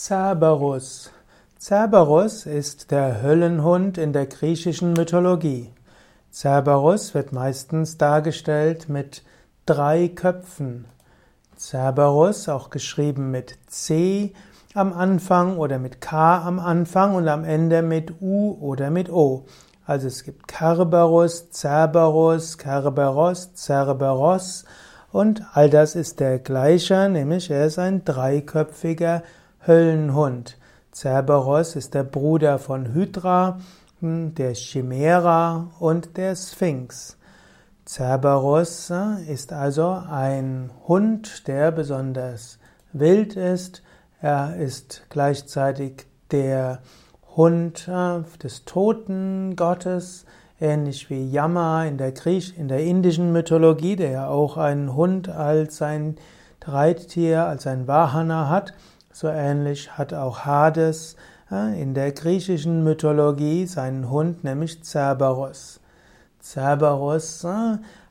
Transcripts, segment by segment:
Cerberus. Cerberus ist der Höllenhund in der griechischen Mythologie. Cerberus wird meistens dargestellt mit drei Köpfen. Cerberus, auch geschrieben mit C am Anfang oder mit K am Anfang und am Ende mit U oder mit O. Also es gibt Kerberus, Cerberus, Kerberos, Cerberos und all das ist der gleiche, nämlich er ist ein dreiköpfiger Höllenhund. Cerberus ist der Bruder von Hydra, hm, der Chimera und der Sphinx. Cerberus äh, ist also ein Hund, der besonders wild ist. Er ist gleichzeitig der Hund äh, des Totengottes, ähnlich wie Yama in der, Griech in der indischen Mythologie, der ja auch einen Hund als sein Reittier, als ein Vahana hat. So ähnlich hat auch Hades in der griechischen Mythologie seinen Hund, nämlich Cerberus. Cerberus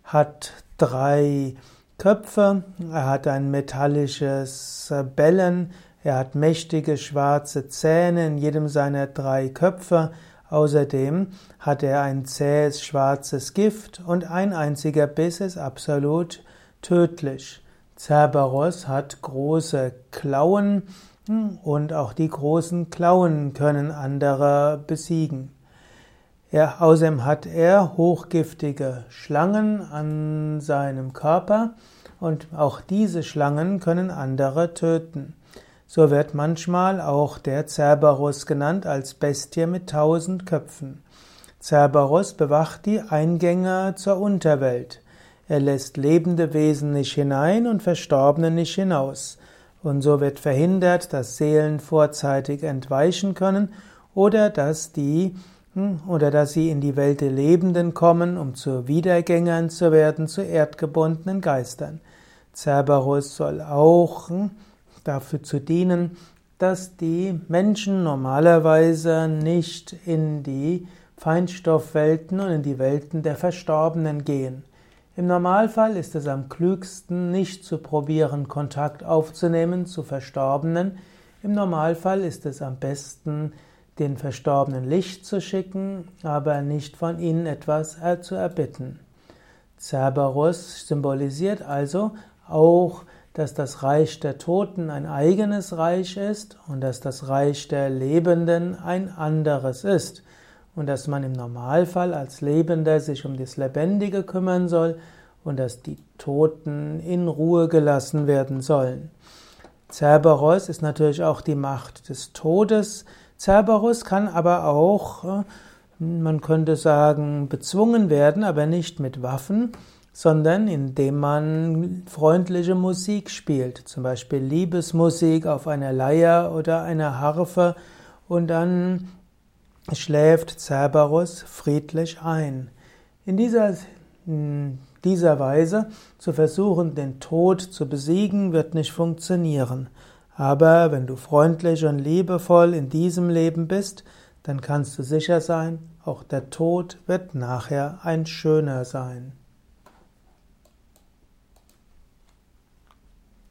hat drei Köpfe, er hat ein metallisches Bellen, er hat mächtige schwarze Zähne in jedem seiner drei Köpfe, außerdem hat er ein zähes schwarzes Gift und ein einziger Biss ist absolut tödlich. Cerberus hat große Klauen hm, und auch die großen Klauen können andere besiegen. Er, außerdem hat er hochgiftige Schlangen an seinem Körper und auch diese Schlangen können andere töten. So wird manchmal auch der Cerberus genannt als Bestie mit tausend Köpfen. Cerberus bewacht die Eingänge zur Unterwelt. Er lässt lebende Wesen nicht hinein und Verstorbene nicht hinaus. Und so wird verhindert, dass Seelen vorzeitig entweichen können oder dass die hm, oder dass sie in die Welt der Lebenden kommen, um zu Wiedergängern zu werden, zu erdgebundenen Geistern. Cerberus soll auch hm, dafür zu dienen, dass die Menschen normalerweise nicht in die Feinstoffwelten und in die Welten der Verstorbenen gehen. Im Normalfall ist es am klügsten, nicht zu probieren, Kontakt aufzunehmen zu Verstorbenen. Im Normalfall ist es am besten, den Verstorbenen Licht zu schicken, aber nicht von ihnen etwas zu erbitten. Cerberus symbolisiert also auch, dass das Reich der Toten ein eigenes Reich ist und dass das Reich der Lebenden ein anderes ist und dass man im Normalfall als Lebender sich um das Lebendige kümmern soll und dass die Toten in Ruhe gelassen werden sollen. Cerberus ist natürlich auch die Macht des Todes. Cerberus kann aber auch, äh, man könnte sagen, bezwungen werden, aber nicht mit Waffen, sondern indem man freundliche Musik spielt, zum Beispiel Liebesmusik auf einer Leier oder einer Harfe und dann schläft Cerberus friedlich ein. In dieser, in dieser Weise zu versuchen, den Tod zu besiegen, wird nicht funktionieren. Aber wenn du freundlich und liebevoll in diesem Leben bist, dann kannst du sicher sein, auch der Tod wird nachher ein schöner sein.